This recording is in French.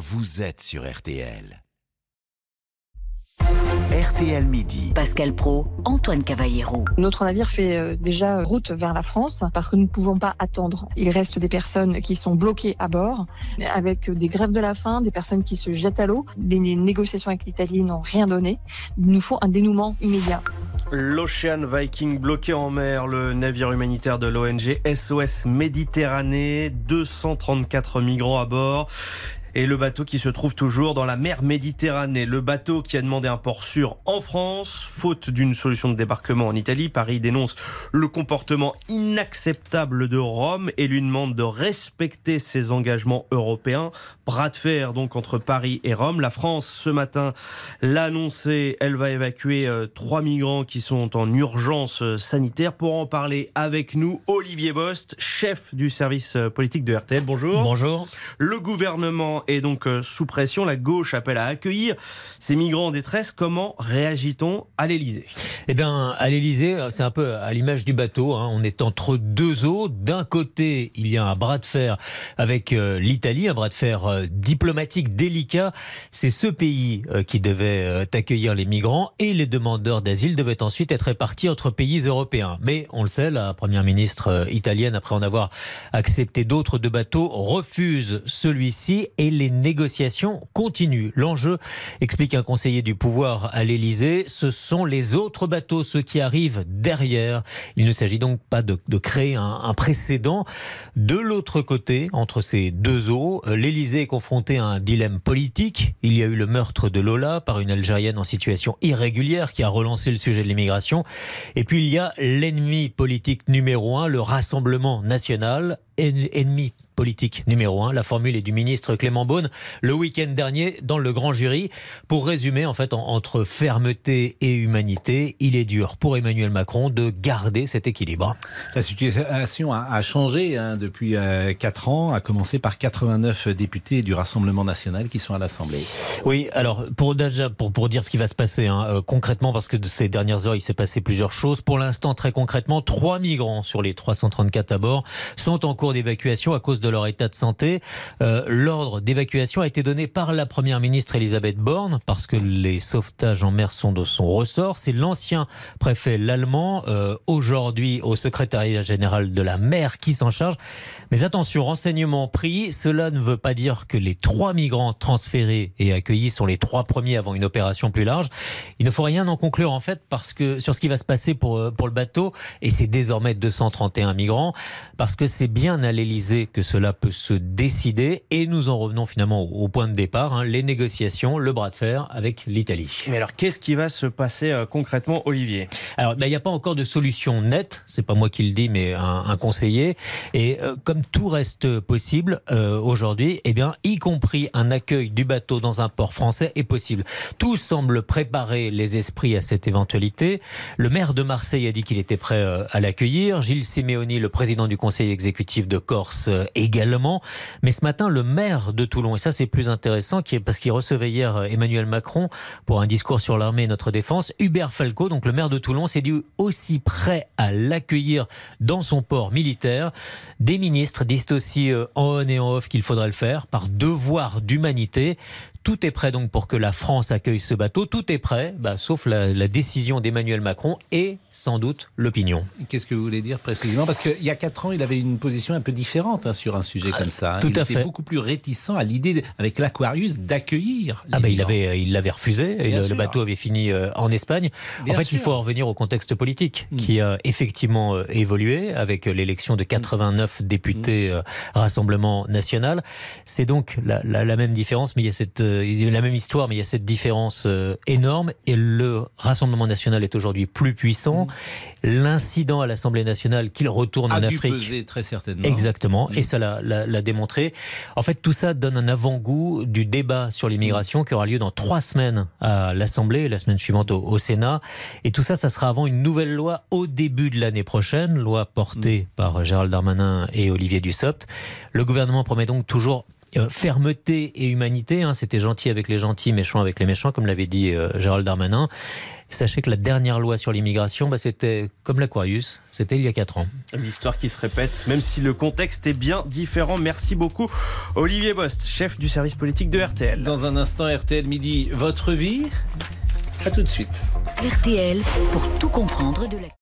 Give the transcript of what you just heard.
vous êtes sur RTL. RTL Midi. Pascal Pro, Antoine Cavallero. Notre navire fait euh, déjà route vers la France parce que nous ne pouvons pas attendre. Il reste des personnes qui sont bloquées à bord avec des grèves de la faim, des personnes qui se jettent à l'eau. Des négociations avec l'Italie n'ont rien donné. Il nous faut un dénouement immédiat. L'Ocean Viking bloqué en mer, le navire humanitaire de l'ONG SOS Méditerranée, 234 migrants à bord et le bateau qui se trouve toujours dans la mer Méditerranée. Le bateau qui a demandé un port sûr en France, faute d'une solution de débarquement en Italie. Paris dénonce le comportement inacceptable de Rome et lui demande de respecter ses engagements européens. Bras de fer donc entre Paris et Rome. La France ce matin l'a annoncé, elle va évacuer euh, trois migrants qui sont en urgence euh, sanitaire. Pour en parler avec nous, Olivier Bost, chef du service euh, politique de RTL. Bonjour. Bonjour. Le gouvernement est donc euh, sous pression. La gauche appelle à accueillir ces migrants en détresse. Comment réagit-on à l'Elysée Eh bien, à l'Elysée, euh, c'est un peu à l'image du bateau. Hein. On est entre deux eaux. D'un côté, il y a un bras de fer avec euh, l'Italie, un bras de fer diplomatique délicat. C'est ce pays qui devait accueillir les migrants et les demandeurs d'asile devaient ensuite être répartis entre pays européens. Mais on le sait, la première ministre italienne, après en avoir accepté d'autres de bateaux, refuse celui-ci et les négociations continuent. L'enjeu, explique un conseiller du pouvoir à l'Elysée, ce sont les autres bateaux, ceux qui arrivent derrière. Il ne s'agit donc pas de, créer un, un, précédent. De l'autre côté, entre ces deux eaux, l'Elysée est confronté à un dilemme politique. Il y a eu le meurtre de Lola par une Algérienne en situation irrégulière qui a relancé le sujet de l'immigration. Et puis il y a l'ennemi politique numéro un, le Rassemblement national, ennemi politique numéro un. La formule est du ministre Clément Beaune le week-end dernier dans le grand jury. Pour résumer, en fait, entre fermeté et humanité, il est dur pour Emmanuel Macron de garder cet équilibre. La situation a changé hein, depuis 4 euh, ans, à commencer par 89 députés du Rassemblement national qui sont à l'Assemblée. Oui, alors pour déjà pour, pour dire ce qui va se passer hein, euh, concrètement, parce que de ces dernières heures, il s'est passé plusieurs choses. Pour l'instant, très concrètement, trois migrants sur les 334 à bord sont en cours d'évacuation à cause de leur état de santé. Euh, l'ordre d'évacuation a été donné par la Première ministre Elisabeth Borne parce que les sauvetages en mer sont de son ressort. C'est l'ancien préfet l'allemand, euh, aujourd'hui au secrétariat général de la mer, qui s'en charge. Mais attention, renseignement pris, cela ne veut pas dire que les trois migrants transférés et accueillis sont les trois premiers avant une opération plus large. Il ne faut rien en conclure en fait parce que sur ce qui va se passer pour, euh, pour le bateau, et c'est désormais 231 migrants, parce que c'est bien à l'Elysée que cela peut se décider. Et nous en revenons finalement au point de départ, hein, les négociations, le bras de fer avec l'Italie. Mais alors, qu'est-ce qui va se passer euh, concrètement, Olivier? Alors, ben, il n'y a pas encore de solution nette. C'est pas moi qui le dis, mais un, conseiller. Et euh, comme tout reste possible euh, aujourd'hui, eh bien, y compris un accueil du bateau dans un port français est possible. Tout semble préparer les esprits à cette éventualité. Le maire de Marseille a dit qu'il était prêt à l'accueillir. Gilles Simeoni, le président du conseil exécutif de Corse, Mais ce matin, le maire de Toulon, et ça c'est plus intéressant, parce qu'il recevait hier euh, Emmanuel Macron pour un discours sur l'armée et notre défense, Hubert Falco, donc le maire de Toulon, s'est dit aussi prêt à l'accueillir dans son port militaire. Des ministres disent aussi euh, en on et en off qu'il faudrait le faire par devoir d'humanité. Tout est prêt donc pour que la France accueille ce bateau. Tout est prêt, bah, sauf la, décision d'Emmanuel Macron et sans doute l'opinion. Qu'est-ce que vous voulez dire précisément? Parce qu'il y a quatre ans, il avait une position un peu différente hein, sur un sujet comme ça. Hein. Tout il à était fait. beaucoup plus réticent à l'idée, avec l'Aquarius, d'accueillir. Ah bah, il avait, il l'avait refusé. Et le, bateau avait fini euh, en Espagne. en fait, il faut en revenir au contexte politique hmm. qui a effectivement euh, évolué avec l'élection de 89 députés hmm. euh, Rassemblement National. C'est donc la, la, même différence, mais il y a cette il y a la même histoire, mais il y a cette différence euh, énorme. Et le Rassemblement national est aujourd'hui plus puissant. Mmh. L'incident à l'Assemblée nationale qu'il retourne en Afrique. Peser, très certainement. Exactement. Mmh. Et ça l'a démontré. En fait, tout ça donne un avant-goût du débat sur l'immigration qui aura lieu dans trois semaines à l'Assemblée, la semaine suivante au, Sénat. Et tout ça, ça sera avant une nouvelle loi au début de l'année prochaine, loi portée mmh. par Gérald Darmanin et Olivier Dussopt. Le gouvernement promet donc toujours euh, fermeté et humanité. Hein. C'était gentil avec les gentils, méchant avec les méchants, comme l'avait dit euh, Gérald Darmanin. Sachez que la dernière loi sur l'immigration, bah, c'était comme l'Aquarius, c'était il y a 4 ans. L'histoire qui se répète, même si le contexte est bien différent. Merci beaucoup, Olivier Bost, chef du service politique de RTL. Dans un instant, RTL Midi, votre vie. À tout de suite. RTL pour tout comprendre de la